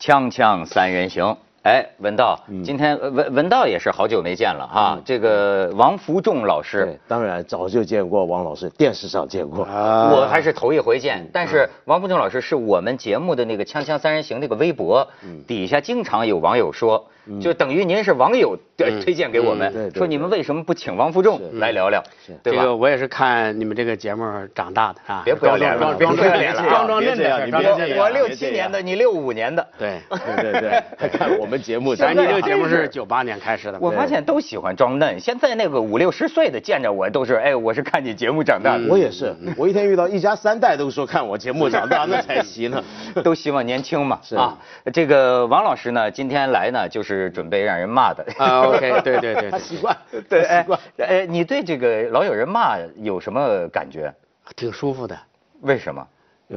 锵锵三人行，哎，文道，今天呃文文道也是好久没见了哈。这个王福重老师对，，当然早就见过王老师，电视上见过。我还是头一回见。但是王福重老师是我们节目的那个《锵锵三人行》那个微博底下经常有网友说，就等于您是网友推推荐给我们，说你们为什么不请王福重来聊聊，对吧？这个我也是看你们这个节目长大的啊，别不要脸了装别装不要脸了啊装装嫩的你别这样我六七年的，你六五年的，对，对 对对，看我们节目，咱这个节目是是九八年开始的，我发现都喜欢装嫩。现在那个五六十岁的见着我都是，哎，我是看你节目长大的，我也是，我一天遇到一家三代都说看我节目长大，那 才行呢。都希望年轻嘛。是。啊，这个王老师呢，今天来呢，就是准备让人骂的。啊，OK，对对对对，他 习惯，对，习惯。，哎，你对这个老有人骂有什么感觉？挺舒服的，为什么？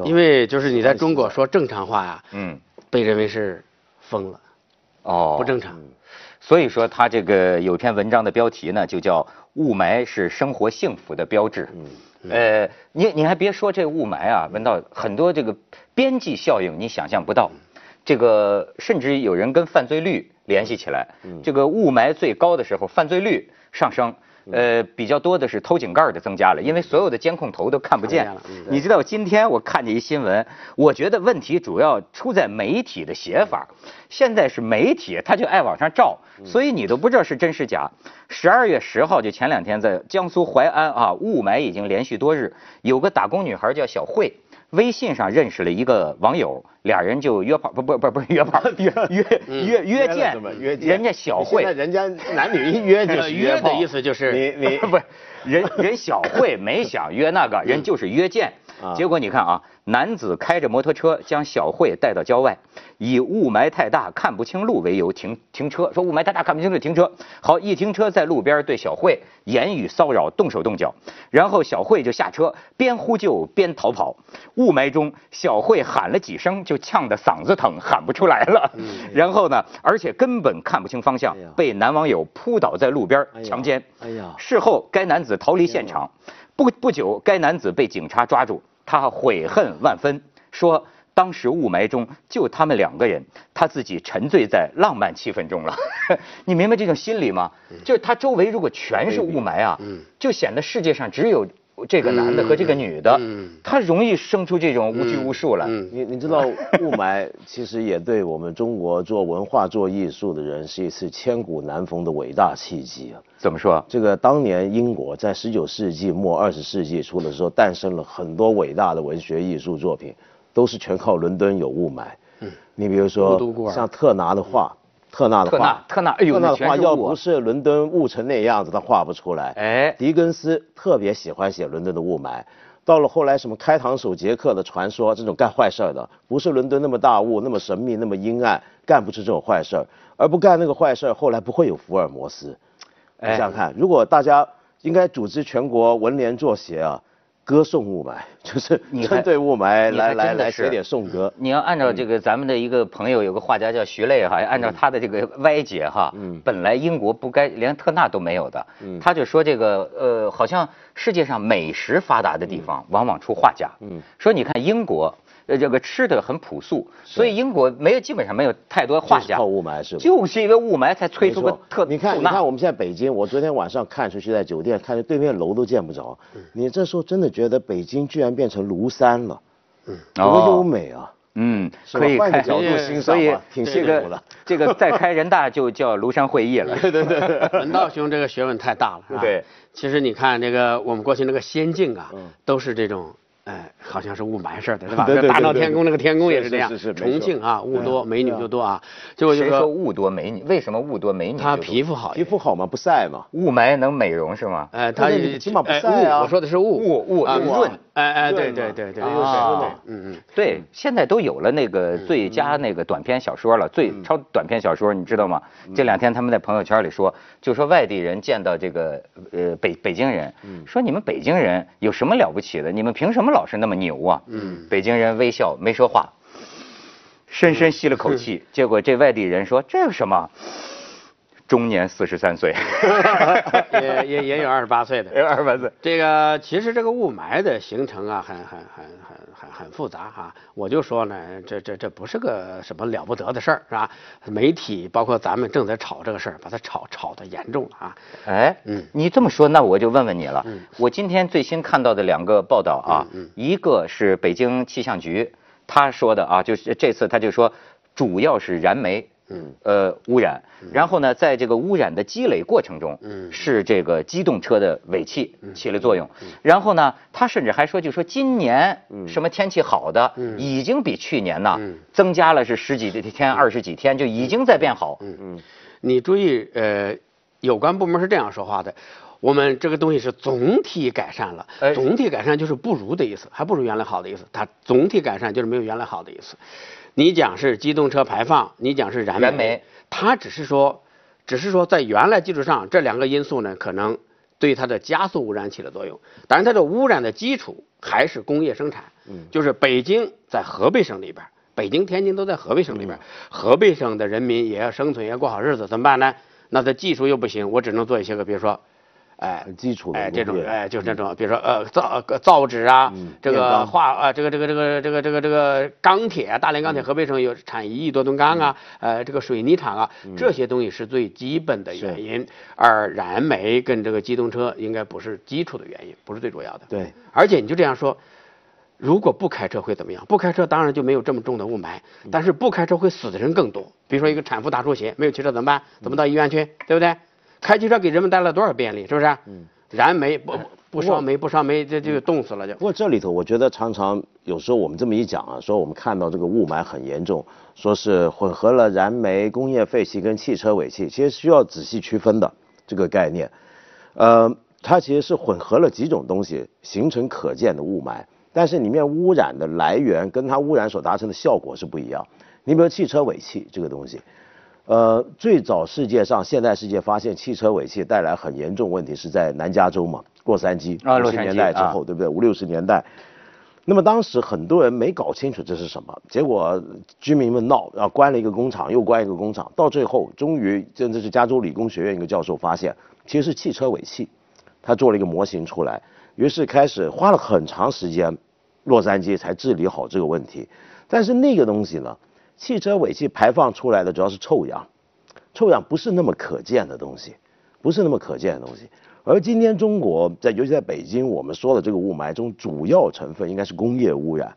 因为就是你在中国说正常话呀，嗯，被认为是疯了，哦，不正常。所以说他这个有篇文章的标题呢，就叫“雾霾是生活幸福的标志”。嗯呃，你你还别说这雾霾啊，闻到很多这个边际效应，你想象不到。这个甚至有人跟犯罪率联系起来。这个雾霾最高的时候，犯罪率上升。呃，比较多的是偷井盖的增加了，因为所有的监控头都看不见。你知道今天我看见一新闻，我觉得问题主要出在媒体的写法。现在是媒体他就爱往上照，所以你都不知道是真是假。十二月十号就前两天在江苏淮安啊，雾霾已经连续多日，有个打工女孩叫小慧。微信上认识了一个网友，俩人就约炮，不不不不是约炮，约约约约见约，见？人家小慧人家男女一约就 是约的意思就是你你 不是人人小慧没想约那个，人就是约见。啊结果你看啊，男子开着摩托车将小慧带到郊外，以雾霾太大看不清路为由停停车，说雾霾太大看不清路停车。好，一停车在路边对小慧言语骚扰，动手动脚，然后小慧就下车，边呼救边逃跑。雾霾中，小慧喊了几声，就呛得嗓子疼，喊不出来了。然后呢，而且根本看不清方向被男网友扑倒在路边强奸。哎呀事后，该男子逃离现场，不不久，该男子被警察抓住，他悔恨万分，说当时雾霾中就他们两个人，他自己沉醉在浪漫气氛中了。你明白这种心理吗？就是他周围如果全是雾霾啊，就显得世界上只有这个男的和这个女的，他容易生出这种无拘无束来。嗯你你知道雾霾其实也对我们中国做文化做艺术的人是一次千古难逢的伟大契机啊！怎么说？这个当年英国在十九世纪末二十世纪初的时候，诞生了很多伟大的文学艺术作品，都是全靠伦敦有雾霾。嗯，你比如说像特拿的画，特纳的特纳画，特纳哎呦特纳的画要不是伦敦雾成那样子，他画不出来。哎狄更斯特别喜欢写伦敦的雾霾。到了后来，什么开膛手杰克的传说，这种干坏事儿的，不是伦敦那么大雾、那么神秘、那么阴暗，干不出这种坏事儿，而不干那个坏事儿，后来不会有福尔摩斯。你哎想想看，如果大家应该组织全国文联作协啊，歌颂雾霾，就是你还针对雾霾来来来写点颂歌。你要按照这个咱们的一个朋友有个画家叫徐磊哈，按照他的这个歪解哈，本来英国不该连特纳都没有的，他就说这个呃，好像世界上美食发达的地方往往出画家，说你看英国。呃，这个吃的很朴素，所以英国没有基本上没有太多画家，就是靠雾霾是吧就是因为雾霾才吹出个特你看，你看我们现在北京，我昨天晚上看出去，在酒店看着对面楼都见不着。嗯你这时候真的觉得北京居然变成庐山了，嗯多优美啊！嗯，可以开换个角度欣所以挺这个幸福的这个再开人大就叫庐山会议了。对对 对，文道兄这个学问太大了，对。其实你看这个我们过去那个仙境啊，都是这种。哎，好像是雾霾似的，是吧？对对对大闹天宫那个天宫也是这样。是是是重庆啊，雾多，嗯美女就多啊。结果就谁说说雾多美女？为什么雾多美女？她皮肤好皮，肤好嘛，不晒嘛。雾霾能美容是吗？哎，它但是你起码不哎晒啊雾我说的是雾雾雾啊润哎哎，对对对对对，啊对对，嗯嗯。对，现在都有了那个最佳那个短篇小说了，最超短篇小说，你知道吗？这两天他们在朋友圈里说，就说外地人见到这个呃北北京人，说你们北京人有什么了不起的？你们凭什么老是那么牛啊？嗯，北京人微笑没说话，深深吸了口气，结果这外地人说这有什么？终年四十三岁，也也也有二十八岁的，有二十八岁。这个其实这个雾霾的形成啊，很很很很很很复杂哈。我就说呢，这这这不是个什么了不得的事儿，是吧？媒体包括咱们正在炒这个事儿，把它炒炒的严重了啊。哎，嗯，你这么说，那我就问问你了。嗯，我今天最新看到的两个报道啊，嗯一个是北京气象局他说的啊，就是这次他就说主要是燃煤。嗯，呃，污染，然后呢，在这个污染的积累过程中，嗯，是这个机动车的尾气起了作用，然后呢，他甚至还说，就说今年什么天气好的，已经比去年呢增加了是十几天、二十几天，就已经在变好。嗯。嗯，你注意，呃，有关部门是这样说话的，我们这个东西是总体改善了，总体改善就是不如的意思，还不如原来好的意思，它总体改善就是没有原来好的意思。你讲是机动车排放，你讲是燃煤，它只是说，只是说在原来基础上，这两个因素呢，可能对它的加速污染起了作用。但是它的污染的基础还是工业生产，嗯，就是北京在河北省里边，北京、天津都在河北省里边，河北省的人民也要生存，也要过好日子，怎么办呢？那它技术又不行，我只能做一些个，比如说。哎，基础的哎，这种哎，就是这种，比如说呃，造造纸啊，这个化啊，这个这个这个这个这个这个钢铁啊，大连钢铁，河北省有产一亿多吨钢啊，呃，这个水泥厂啊，这些东西是最基本的原因，而燃煤跟这个机动车应该不是基础的原因，不是最主要的。对，而且你就这样说，如果不开车会怎么样？不开车当然就没有这么重的雾霾，但是不开车会死的人更多。比如说一个产妇大出血，没有汽车怎么办？怎么到医院去？对不对？开汽车给人们带来多少便利，是不是？嗯。燃煤不不烧煤不烧煤，这就冻死了就。不过这里头，我觉得常常有时候我们这么一讲啊，说我们看到这个雾霾很严重，说是混合了燃煤、工业废气跟汽车尾气，其实需要仔细区分的这个概念。呃，它其实是混合了几种东西形成可见的雾霾，但是里面污染的来源跟它污染所达成的效果是不一样。你比如汽车尾气这个东西。呃，最早世界上现代世界发现汽车尾气带来很严重问题是在南加州嘛，洛杉矶啊，六十年代之后，对不对？五六十年代，那么当时很多人没搞清楚这是什么，结果居民们闹，然后关了一个工厂，又关一个工厂，到最后终于，真的是加州理工学院一个教授发现，其实是汽车尾气，他做了一个模型出来，于是开始花了很长时间，洛杉矶才治理好这个问题，但是那个东西呢？汽车尾气排放出来的主要是臭氧，臭氧不是那么可见的东西，不是那么可见的东西。而今天中国在，尤其在北京，我们说的这个雾霾中，主要成分应该是工业污染，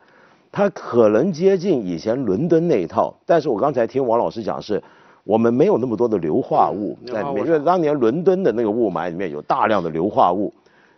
它可能接近以前伦敦那一套。但是我刚才听王老师讲，是我们没有那么多的硫化物在里面，因为当年伦敦的那个雾霾里面有大量的硫化物，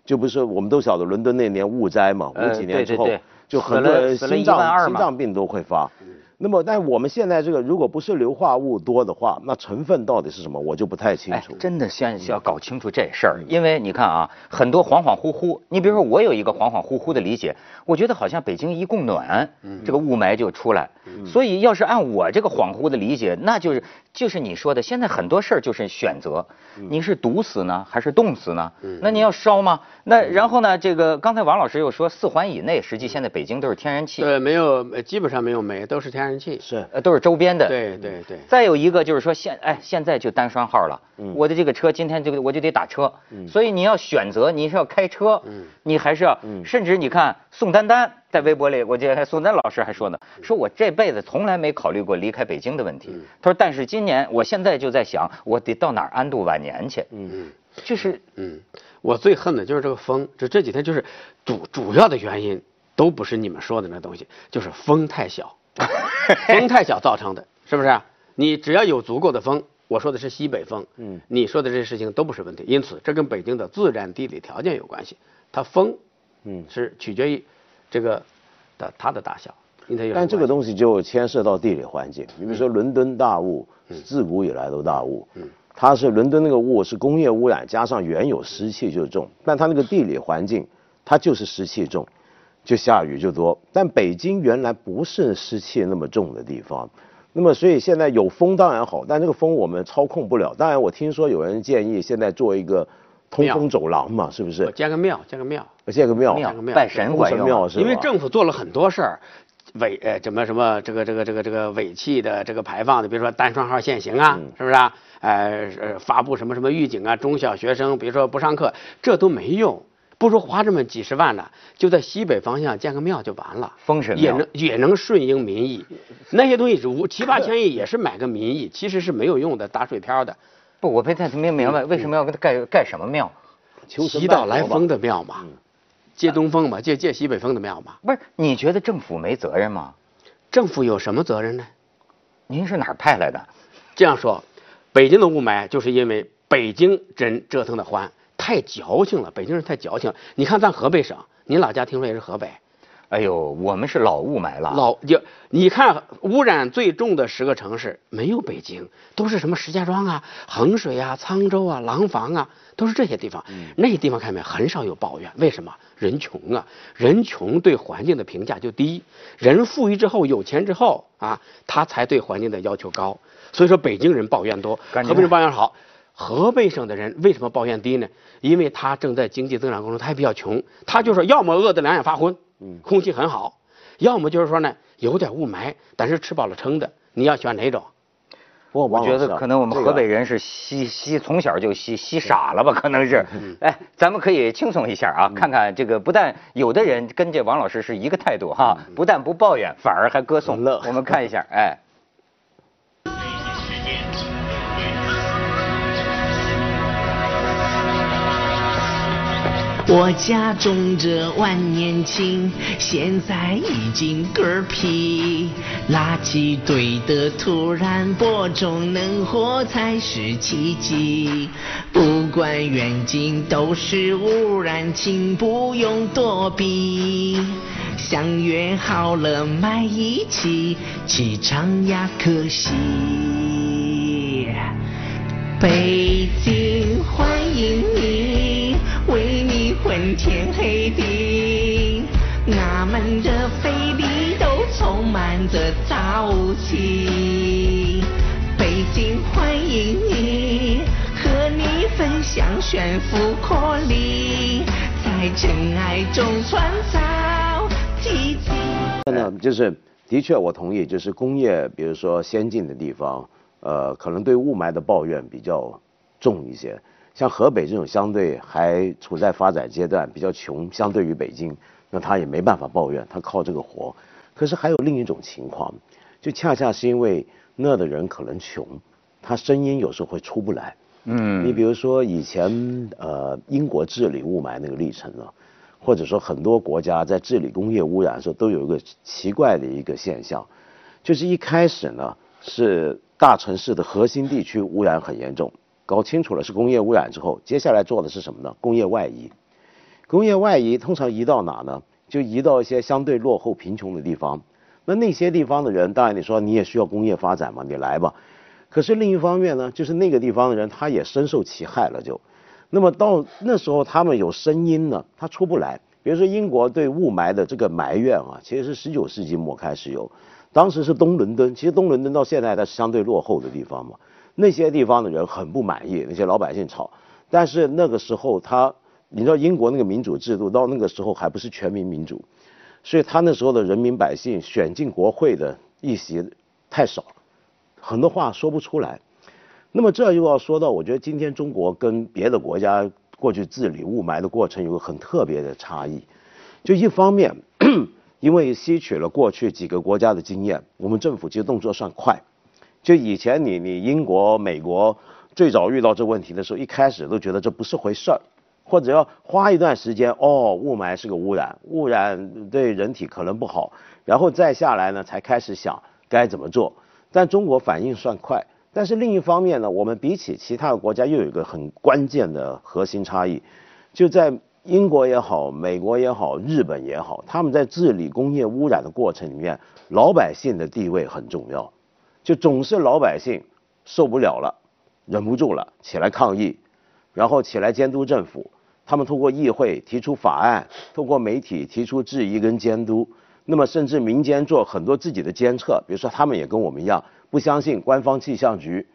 就不是我们都晓得伦敦那年雾灾嘛，五几年之后就很多人心脏心脏病都会发。那么，但我们现在这个，如果不是硫化物多的话，那成分到底是什么，我就不太清楚。真的先要搞清楚这事儿，因为你看啊，很多恍恍惚惚。你比如说，我有一个恍恍惚惚的理解，我觉得好像北京一供暖，这个雾霾就出来。所以，要是按我这个恍惚的理解，那就是就是你说的，现在很多事儿就是选择，你是毒死呢，还是冻死呢？那你要烧吗？那然后呢？这个刚才王老师又说，四环以内，实际现在北京都是天然气。对，没有，基本上没有煤，都是天然。气是呃都是周边的，对对对。再有一个就是说现哎现在就单双号了，我的这个车今天就我就得打车，所以你要选择你是要开车，你还是要，甚至你看宋丹丹在微博里，我记得宋丹老师还说呢，说我这辈子从来没考虑过离开北京的问题。他说但是今年我现在就在想，我得到哪儿安度晚年去？嗯嗯，就是嗯，我最恨的就是这个风，这这几天就是主主要的原因都不是你们说的那东西，就是风太小。风太小造成的，是不是？你只要有足够的风，我说的是西北风，嗯，你说的这些事情都不是问题。因此，这跟北京的自然地理条件有关系。它风，嗯，是取决于这个的它的大小。但这个东西就牵涉到地理环境。你比如说伦敦大雾，自古以来都大雾，嗯，它是伦敦那个雾是工业污染加上原有湿气就重，但它那个地理环境，它就是湿气重。就下雨就多，但北京原来不是湿气那么重的地方，那么所以现在有风当然好，但这个风我们操控不了。当然我听说有人建议现在做一个通风走廊嘛，是不是？建个庙，建个庙，建个庙，建个庙拜神管用。因为政府做了很多事儿。尾呃什么什么这个这个这个这个尾气的这个排放的，比如说单双号限行啊，是不是啊？呃呃发布什么什么预警啊，中小学生比如说不上课，这都没用。不说花这么几十万呢，就在西北方向建个庙就完了，封神也能也能顺应民意。那些东西五七八千亿也是买个民意，其实是没有用的，打水漂的。不，我没太没明白为什么要给他盖盖什么庙？祈祷来风的庙嘛，借东风嘛，借借西北风的庙嘛。不是，你觉得政府没责任吗？政府有什么责任呢？您是哪儿派来的？这样说，北京的雾霾就是因为北京人折腾的欢。太矫情了，北京人太矫情。你看咱河北省，您老家听说也是河北。哎呦，我们是老雾霾了。老就你看污染最重的十个城市，没有北京，都是什么石家庄啊、衡水啊、沧州啊、廊坊啊，都是这些地方。嗯那些地方看没，很少有抱怨。为什么？人穷啊，人穷对环境的评价就低。人富裕之后，有钱之后啊，他才对环境的要求高。所以说，北京人抱怨多，河北人抱怨好。河北省的人为什么抱怨低呢？因为他正在经济增长过程中，他也比较穷，他就说要么饿得两眼发昏，嗯，空气很好，要么就是说呢有点雾霾，但是吃饱了撑的。你要选哪种？我我觉得可能我们河北人是吸吸从小就吸吸傻了吧？可能是。哎，咱们可以轻松一下啊，看看这个不但有的人跟这王老师是一个态度哈，不但不抱怨，反而还歌颂。我们看一下，哎。我家种着万年青，现在已经嗝屁。垃圾堆的突然播种，能活才是奇迹。不管远近都是污染，请不用躲避。相约好了买一起，气场呀可惜。北京欢迎俺们的肺里都充满着朝气。北京欢迎你，和你分享悬浮颗粒，在尘埃中创造奇迹。那就是，的确我同意，就是工业，比如说先进的地方。呃，可能对雾霾的抱怨比较重一些。像河北这种相对还处在发展阶段、比较穷，相对于北京，那他也没办法抱怨，他靠这个活。可是还有另一种情况，就恰恰是因为那的人可能穷，他声音有时候会出不来。嗯。你比如说以前呃英国治理雾霾那个历程呢，或者说很多国家在治理工业污染的时候，都有一个奇怪的一个现象，就是一开始呢是。大城市的核心地区污染很严重，搞清楚了是工业污染之后，接下来做的是什么呢？工业外移。工业外移通常移到哪呢？就移到一些相对落后、贫穷的地方。那那些地方的人，当然你说你也需要工业发展嘛，你来吧。可是另一方面呢，就是那个地方的人他也深受其害了，就。那么到那时候他们有声音呢，他出不来。比如说英国对雾霾的这个埋怨啊，其实是十九世纪末开始有。当时是东伦敦，其实东伦敦到现在它是相对落后的地方嘛，那些地方的人很不满意，那些老百姓吵。但是那个时候他，你知道英国那个民主制度到那个时候还不是全民民主，所以他那时候的人民百姓选进国会的议席太少，很多话说不出来。那么这又要说到，我觉得今天中国跟别的国家过去治理雾霾的过程有个很特别的差异，就一方面。因为吸取了过去几个国家的经验，我们政府其实动作算快。就以前你你英国、美国最早遇到这问题的时候，一开始都觉得这不是回事儿，或者要花一段时间。哦，雾霾是个污染，污染对人体可能不好，然后再下来呢，才开始想该怎么做。但中国反应算快，但是另一方面呢，我们比起其他的国家又有一个很关键的核心差异，就在。英国也好，美国也好，日本也好，他们在治理工业污染的过程里面，老百姓的地位很重要，就总是老百姓受不了了，忍不住了，起来抗议，然后起来监督政府。他们通过议会提出法案，通过媒体提出质疑跟监督，那么甚至民间做很多自己的监测，比如说他们也跟我们一样，不相信官方气象局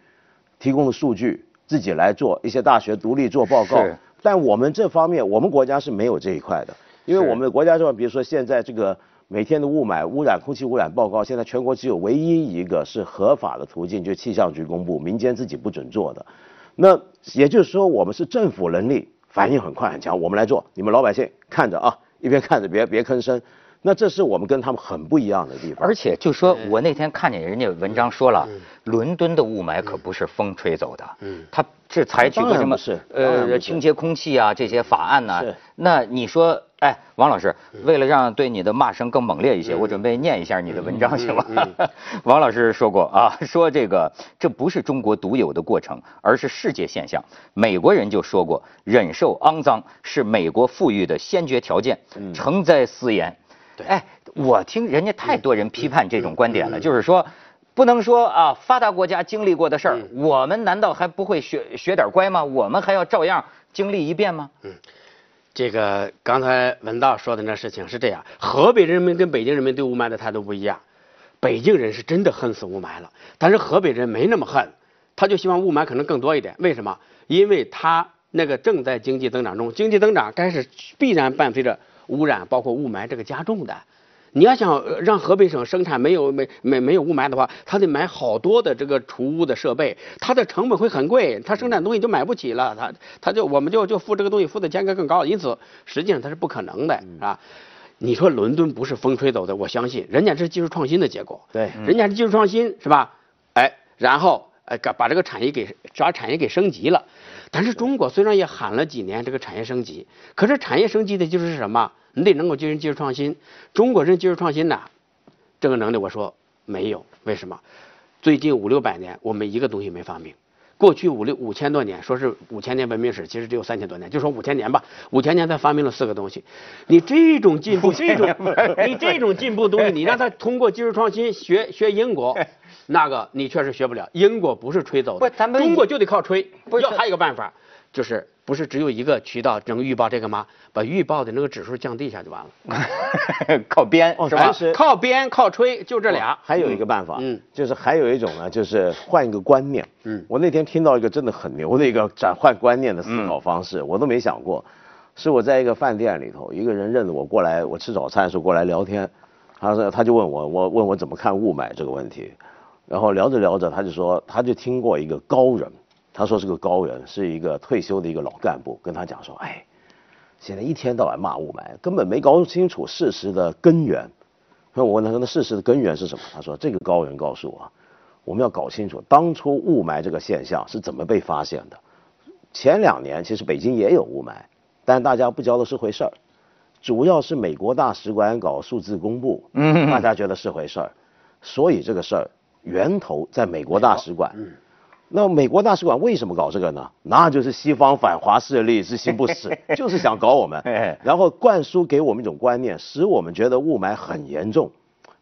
提供的数据，自己来做一些大学独立做报告。但我们这方面，我们国家是没有这一块的，因为我们的国家这边，比如说现在这个每天的雾霾污染、空气污染报告，现在全国只有唯一一个是合法的途径，就气象局公布，民间自己不准做的。那也就是说，我们是政府能力反应很快很强，我们来做，你们老百姓看着啊，一边看着别别吭声。那这是我们跟他们很不一样的地方。而且就说我那天看见人家文章说了，伦敦的雾霾可不是风吹走的，嗯，他是采取过什么呃清洁空气啊这些法案呢？那你说，哎，王老师，为了让对你的骂声更猛烈一些，我准备念一下你的文章行吗？王老师说过啊，说这个这不是中国独有的过程，而是世界现象。美国人就说过，忍受肮脏是美国富裕的先决条件。诚哉私言。哎，我听人家太多人批判这种观点了，就是说，不能说啊，发达国家经历过的事儿，我们难道还不会学学点乖吗？我们还要照样经历一遍吗？嗯，这个刚才文道说的那事情是这样，河北人民跟北京人民对雾霾的态度不一样，北京人是真的恨死雾霾了，但是河北人没那么恨，他就希望雾霾可能更多一点。为什么？因为他那个正在经济增长中，经济增长该是必然伴随着。污染包括雾霾这个加重的，你要想让河北省生产没有没没没有雾霾的话，他得买好多的这个除污的设备，它的成本会很贵，他生产东西就买不起了，他他就我们就就付这个东西付的价格更高，因此实际上它是不可能的啊。你说伦敦不是风吹走的，我相信人家是技术创新的结果，对，人家是技术创新是吧？哎，然后哎把把这个产业给把产业给升级了。但是中国虽然也喊了几年这个产业升级，可是产业升级的就是什么？你得能够进行技术创新。中国人技术创新呢，这个能力我说没有。为什么？最近五六百年我们一个东西没发明。过去五六五千多年说是五千年文明史，其实只有三千多年，就说五千年吧。五千年才发明了四个东西。你这种进步，这种你这种进步东西，你让他通过技术创新学学英国。那个你确实学不了，英国不是吹走的，咱们中国就得靠吹。要还有一个办法，就是不是只有一个渠道能预报这个吗？把预报的那个指数降低一下就完了。靠编是吧？靠编靠吹，就这俩。还有一个办法，嗯，就是还有一种呢，就是换一个观念。嗯，我那天听到一个真的很牛的一个转换观念的思考方式，我都没想过。是我在一个饭店里头，一个人认得我过来，我吃早餐的时候过来聊天，他说他就问我，我问我怎么看雾霾这个问题。然后聊着聊着，他就说，他就听过一个高人，他说是个高人，是一个退休的一个老干部，跟他讲说，哎，现在一天到晚骂雾霾，根本没搞清楚事实的根源。那我问他说，那事实的根源是什么？他说，这个高人告诉我，我们要搞清楚当初雾霾这个现象是怎么被发现的。前两年其实北京也有雾霾，但大家不觉得是回事儿，主要是美国大使馆搞数字公布，大家觉得是回事儿，所以这个事儿。源头在美国大使馆，那美国大使馆为什么搞这个呢？那就是西方反华势力之心不死，就是想搞我们，然后灌输给我们一种观念，使我们觉得雾霾很严重，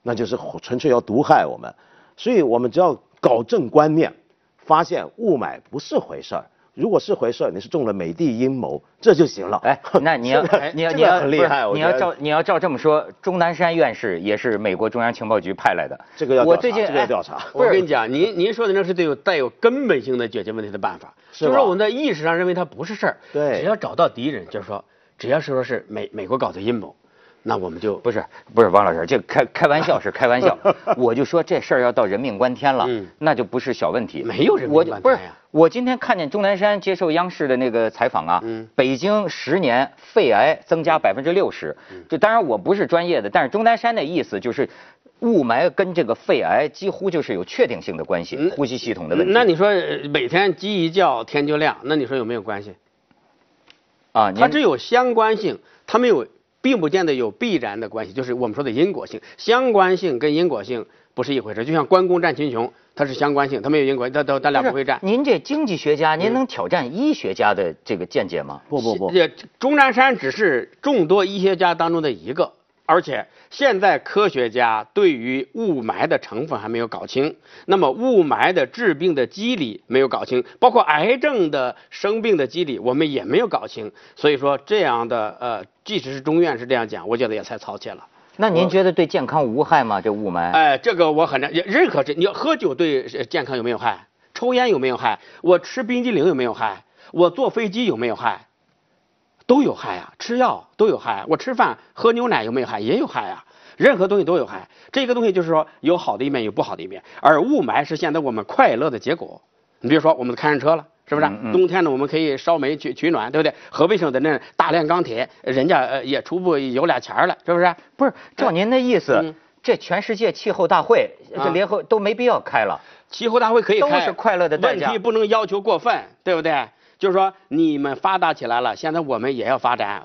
那就是纯粹要毒害我们。所以我们只要搞正观念，发现雾霾不是回事儿。如果是回事儿，你是中了美帝阴谋，这就行了。哎，那你要 你要你要很厉害，你要照你要照这么说，钟南山院士也是美国中央情报局派来的。这个要我最近这个要调查。我跟你讲，您您说的那是得有带有根本性的解决问题的办法。就是说我们在意识上认为它不是事儿。对。只要找到敌人，就是说，只要是说是美美国搞的阴谋。那我们就不是不是王老师，这开开玩笑是开玩笑，我就说这事儿要到人命关天了，那就不是小问题。没有人命关天呀！我今天看见钟南山接受央视的那个采访啊，北京十年肺癌增加百分之六十，就当然我不是专业的，但是钟南山的意思就是雾霾跟这个肺癌几乎就是有确定性的关系，呼吸系统的问题。那你说每天鸡一叫天就亮，那你说有没有关系？啊，它只有相关性，它没有。并不见得有必然的关系，就是我们说的因果性、相关性跟因果性不是一回事。就像关公战秦琼，它是相关性，它没有因果，它它它俩不会战。您这经济学家，您能挑战医学家的这个见解吗？不不不，钟南山只是众多医学家当中的一个。而且现在科学家对于雾霾的成分还没有搞清，那么雾霾的致病的机理没有搞清，包括癌症的生病的机理我们也没有搞清。所以说这样的呃，即使是中院是这样讲，我觉得也太操切了。那您觉得对健康无害吗？这雾霾？哎，这个我很难。认可这，你要喝酒对健康有没有害？抽烟有没有害？我吃冰激凌有没有害？我坐飞机有没有害？都有害啊，吃药都有害。我吃饭喝牛奶有没有害？也有害啊。任何东西都有害。这个东西就是说有好的一面，有不好的一面。而雾霾是现在我们快乐的结果。你比如说，我们开上车了，是不是？冬天呢，我们可以烧煤取取暖，对不对？河北省的那大炼钢铁，人家呃也初步有俩钱了，是不是？不是，照您的意思，这全世界气候大会，这联合都没必要开了。气候大会可以开，都是快乐的代价。问题不能要求过分，对不对？就是说，你们发达起来了，现在我们也要发展。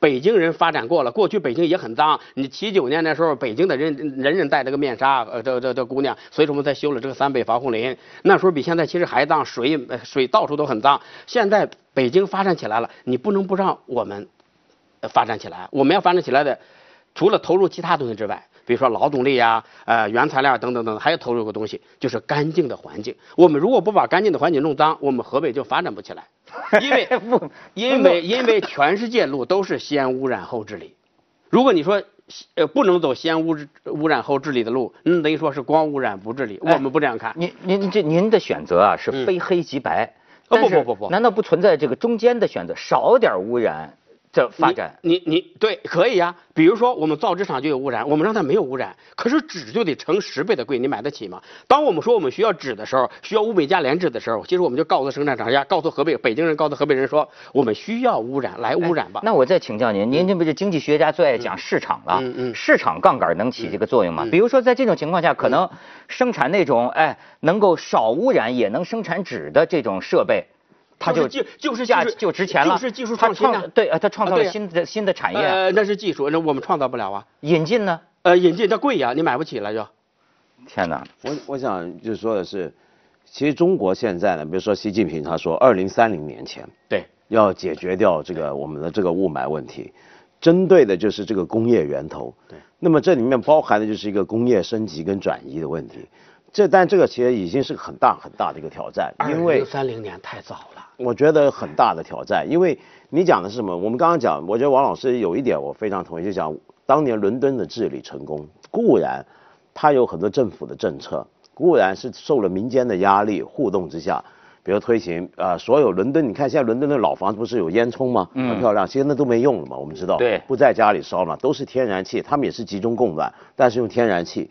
北京人发展过了，过去北京也很脏。你七九年的时候，北京的人人人戴这个面纱，呃，这这这姑娘，所以说我们才修了这个三北防护林。那时候比现在其实还脏，水水到处都很脏。现在北京发展起来了，你不能不让我们发展起来。我们要发展起来的，除了投入其他东西之外。比如说劳动力呀，呃，原材料等等等，还要投入个东西，就是干净的环境。我们如果不把干净的环境弄脏，我们河北就发展不起来。因为因为因为全世界路都是先污染后治理。如果你说呃不能走先污污染后治理的路，那等于说是光污染不治理。我们不这样看。您您这您的选择啊是非黑即白。不不不不，难道不存在这个中间的选择，少点污染？这发展，你你对可以呀。比如说我们造纸厂就有污染，我们让它没有污染，可是纸就得成十倍的贵，你买得起吗？当我们说我们需要纸的时候，需要物美价廉纸的时候，其实我们就告诉生产厂家，告诉河北北京人，告诉河北人说，我们需要污染来污染吧。那我再请教您，您这不是经济学家最爱讲市场了？嗯嗯。市场杠杆能起这个作用吗？比如说在这种情况下，可能生产那种哎能够少污染也能生产纸的这种设备。它就就就是价就值钱了，就是技术创新啊！对啊，它创造了新的新的产业。呃，那是技术，那我们创造不了啊。引进呢？呃，引进它贵呀，你买不起了就。天哪！我我想就是说的是，其实中国现在呢，比如说习近平他说，二零三零年前对要解决掉这个我们的这个雾霾问题，针对的就是这个工业源头。对。那么这里面包含的就是一个工业升级跟转移的问题。这但这个其实已经是很大很大的一个挑战，因为三零年太早了。我觉得很大的挑战，因为你讲的是什么？我们刚刚讲，我觉得王老师有一点我非常同意，就讲当年伦敦的治理成功，固然它有很多政府的政策，固然是受了民间的压力互动之下，比如推行啊，所有伦敦，你看现在伦敦的老房子不是有烟囱吗？很漂亮，其实那都没用了嘛，我们知道，对，不在家里烧嘛，都是天然气，他们也是集中供暖，但是用天然气，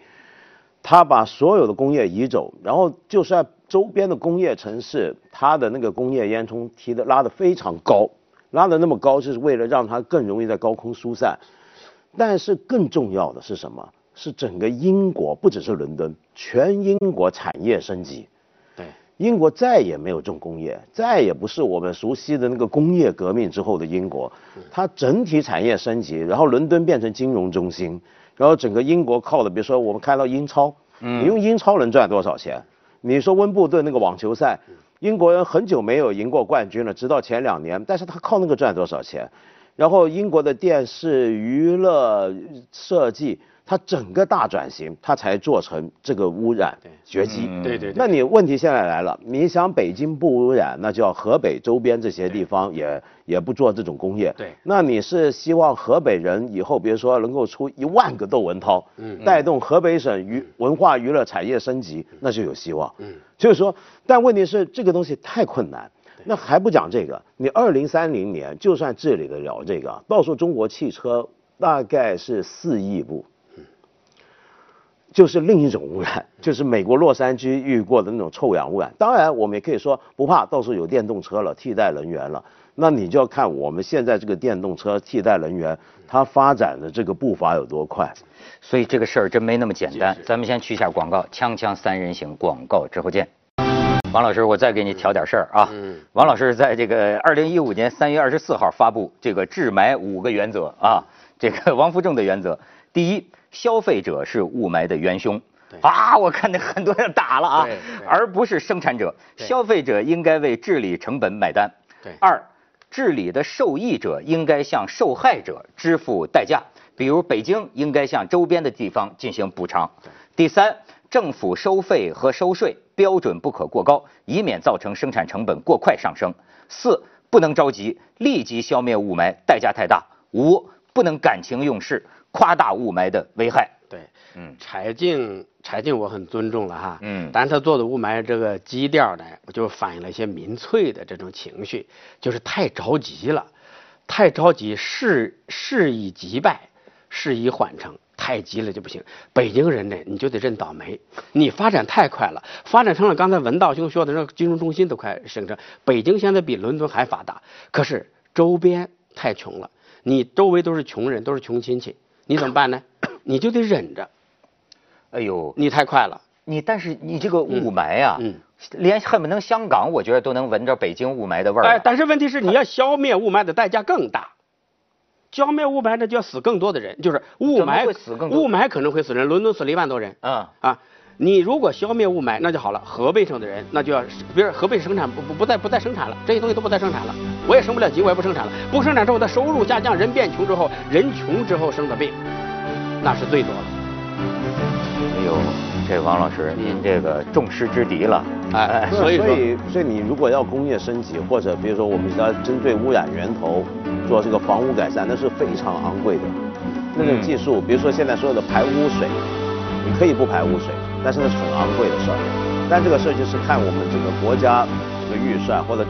他把所有的工业移走，然后就算。周边的工业城市，它的那个工业烟囱提的拉的非常高，拉的那么高，就是为了让它更容易在高空疏散。但是更重要的是什么？是整个英国，不只是伦敦，全英国产业升级。对，英国再也没有重工业，再也不是我们熟悉的那个工业革命之后的英国。它整体产业升级，然后伦敦变成金融中心，然后整个英国靠的，比如说我们看到英超，你用英超能赚多少钱？你说温布顿那个网球赛，英国人很久没有赢过冠军了，直到前两年，但是他靠那个赚多少钱？然后英国的电视娱乐设计。它整个大转型，它才做成这个污染绝迹。对对。那你问题现在来了，你想北京不污染，那就要河北周边这些地方也也不做这种工业。对。那你是希望河北人以后，比如说能够出一万个窦文涛，嗯，带动河北省娱文化娱乐产业升级，那就有希望。嗯。就是说，但问题是这个东西太困难。那还不讲这个，你二零三零年就算治理得了这个，到时候中国汽车大概是四亿部。就是另一种污染，就是美国洛杉矶遇过的那种臭氧污染。当然，我们也可以说不怕，到时候有电动车了，替代能源了。那你就要看我们现在这个电动车替代能源，它发展的这个步伐有多快。所以这个事儿真没那么简单。咱们先去一下广告，锵锵三人行广告之后见。王老师，我再给你挑点事儿啊。嗯。王老师在这个二零一五年三月二十四号发布这个治霾五个原则啊，这个王福正的原则，第一。消费者是雾霾的元凶啊！我看那很多人打了啊，而不是生产者。消费者应该为治理成本买单。二，治理的受益者应该向受害者支付代价，比如北京应该向周边的地方进行补偿。第三，政府收费和收税标准不可过高，以免造成生产成本过快上升。四，不能着急立即消灭雾霾，代价太大。五，不能感情用事。夸大雾霾的危害。对，嗯，柴静，柴静我很尊重了哈，嗯，但是他做的雾霾这个基调呢，我就反映了一些民粹的这种情绪，就是太着急了，太着急，事事以急败，事以缓成。太。急了就不行。北京人呢，你就得认倒霉，你发展太快了，发展成了刚才文道兄说的那个金融中心都快生成。北京现在比伦敦还发达，可是周边太穷了，你周围都是穷人，都是穷亲戚，你怎么办呢？你就得忍着。哎呦，你太快了，你但是你这个雾霾啊，嗯连恨不能香港，我觉得都能闻着北京雾霾的味儿。哎，但是问题是你要消灭雾霾的代价更大。消灭雾霾那，就要死更多的人，就是雾霾会死更多雾霾可能会死人，伦敦死了一万多人。嗯啊，你如果消灭雾霾，那就好了。河北省的人，那就要，比如河北生产不不不再不再生产了，这些东西都不再生产了，我也升不了级，我也不生产了。不生产之后，他收入下降，人变穷之后，人穷之后生的病，那是最多的。哎呦，这王老师，您这个众矢之的了。哎，所所以所，以所以你如果要工业升级，或者比如说我们要针对污染源头做这个房屋改善，那是非常昂贵的。那种技术，比如说现在所有的排污水，你可以不排污水，但是那是很昂贵的事儿。但这个事儿就是看我们整个国家这个预算或者。